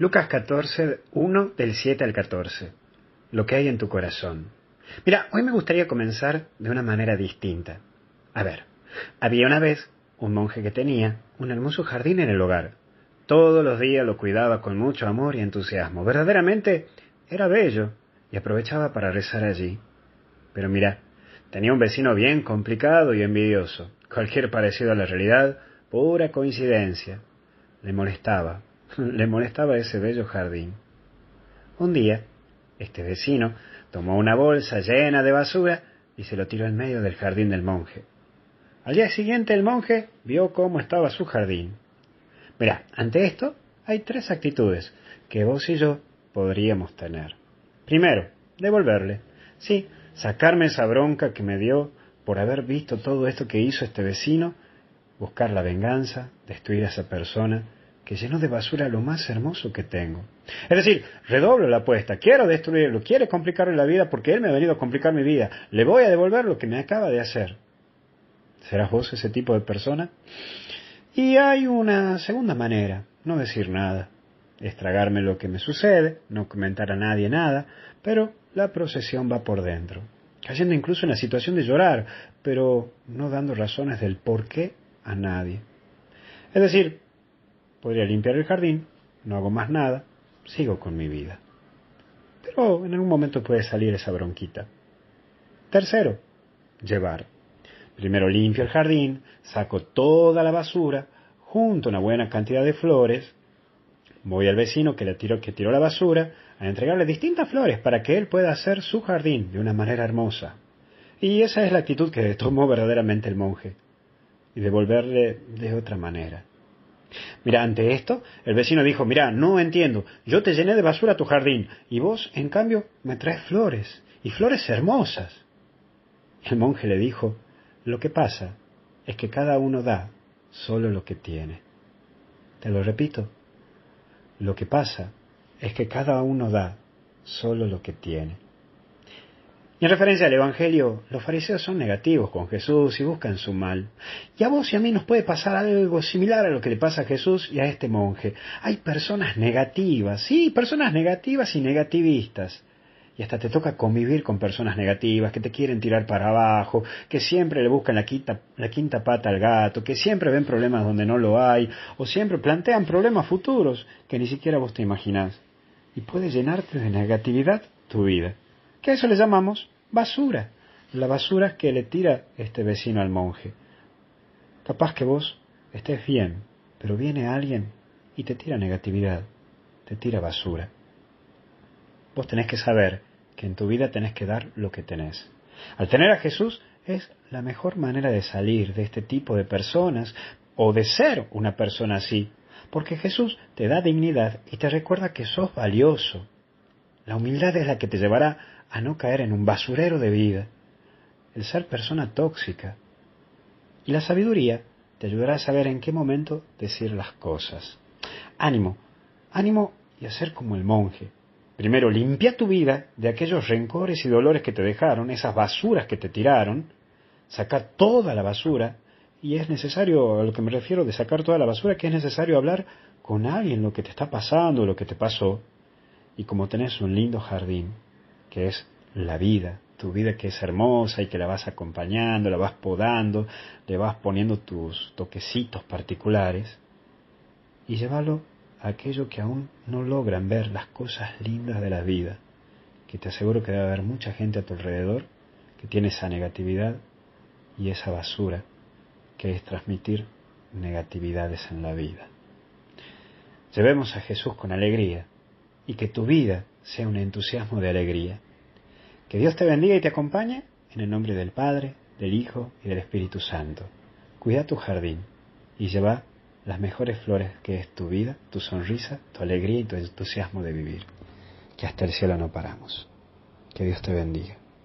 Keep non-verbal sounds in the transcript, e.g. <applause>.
Lucas 14, 1 del 7 al 14. Lo que hay en tu corazón. Mira, hoy me gustaría comenzar de una manera distinta. A ver, había una vez un monje que tenía un hermoso jardín en el hogar. Todos los días lo cuidaba con mucho amor y entusiasmo. Verdaderamente era bello y aprovechaba para rezar allí. Pero mira, tenía un vecino bien complicado y envidioso. Cualquier parecido a la realidad, pura coincidencia. Le molestaba <laughs> le molestaba ese bello jardín. Un día, este vecino tomó una bolsa llena de basura y se lo tiró en medio del jardín del monje. Al día siguiente el monje vio cómo estaba su jardín. Mira, ante esto hay tres actitudes que vos y yo podríamos tener. Primero, devolverle. Sí, sacarme esa bronca que me dio por haber visto todo esto que hizo este vecino, buscar la venganza, destruir a esa persona que llenó de basura lo más hermoso que tengo. Es decir, redoblo la apuesta, quiero destruirlo, quiere complicarle la vida porque él me ha venido a complicar mi vida, le voy a devolver lo que me acaba de hacer. ¿Serás vos ese tipo de persona? Y hay una segunda manera, no decir nada, estragarme lo que me sucede, no comentar a nadie nada, pero la procesión va por dentro, cayendo incluso en la situación de llorar, pero no dando razones del por qué a nadie. Es decir, Podría limpiar el jardín, no hago más nada, sigo con mi vida. Pero en algún momento puede salir esa bronquita. Tercero, llevar. Primero limpio el jardín, saco toda la basura, junto una buena cantidad de flores, voy al vecino que le tiró, que tiró la basura a entregarle distintas flores para que él pueda hacer su jardín de una manera hermosa. Y esa es la actitud que tomó verdaderamente el monje, y devolverle de otra manera. Mira, ante esto, el vecino dijo, mira, no entiendo, yo te llené de basura tu jardín, y vos, en cambio, me traes flores, y flores hermosas. El monje le dijo, lo que pasa es que cada uno da solo lo que tiene. Te lo repito, lo que pasa es que cada uno da solo lo que tiene. En referencia al Evangelio, los fariseos son negativos con Jesús y buscan su mal. Y a vos y a mí nos puede pasar algo similar a lo que le pasa a Jesús y a este monje. Hay personas negativas, sí, personas negativas y negativistas. Y hasta te toca convivir con personas negativas que te quieren tirar para abajo, que siempre le buscan la quinta, la quinta pata al gato, que siempre ven problemas donde no lo hay, o siempre plantean problemas futuros que ni siquiera vos te imaginás. Y puede llenarte de negatividad tu vida a eso le llamamos basura, la basura que le tira este vecino al monje. Capaz que vos estés bien, pero viene alguien y te tira negatividad, te tira basura. Vos tenés que saber que en tu vida tenés que dar lo que tenés. Al tener a Jesús es la mejor manera de salir de este tipo de personas o de ser una persona así, porque Jesús te da dignidad y te recuerda que sos valioso. La humildad es la que te llevará a no caer en un basurero de vida, el ser persona tóxica. Y la sabiduría te ayudará a saber en qué momento decir las cosas. Ánimo, ánimo y a ser como el monje. Primero, limpia tu vida de aquellos rencores y dolores que te dejaron, esas basuras que te tiraron, saca toda la basura, y es necesario, a lo que me refiero de sacar toda la basura, que es necesario hablar con alguien lo que te está pasando, lo que te pasó, y como tenés un lindo jardín, que es la vida, tu vida que es hermosa y que la vas acompañando, la vas podando, le vas poniendo tus toquecitos particulares y llévalo a aquello que aún no logran ver las cosas lindas de la vida, que te aseguro que debe haber mucha gente a tu alrededor que tiene esa negatividad y esa basura que es transmitir negatividades en la vida. Llevemos a Jesús con alegría y que tu vida sea un entusiasmo de alegría. Que Dios te bendiga y te acompañe en el nombre del Padre, del Hijo y del Espíritu Santo. Cuida tu jardín y lleva las mejores flores que es tu vida, tu sonrisa, tu alegría y tu entusiasmo de vivir. Que hasta el cielo no paramos. Que Dios te bendiga.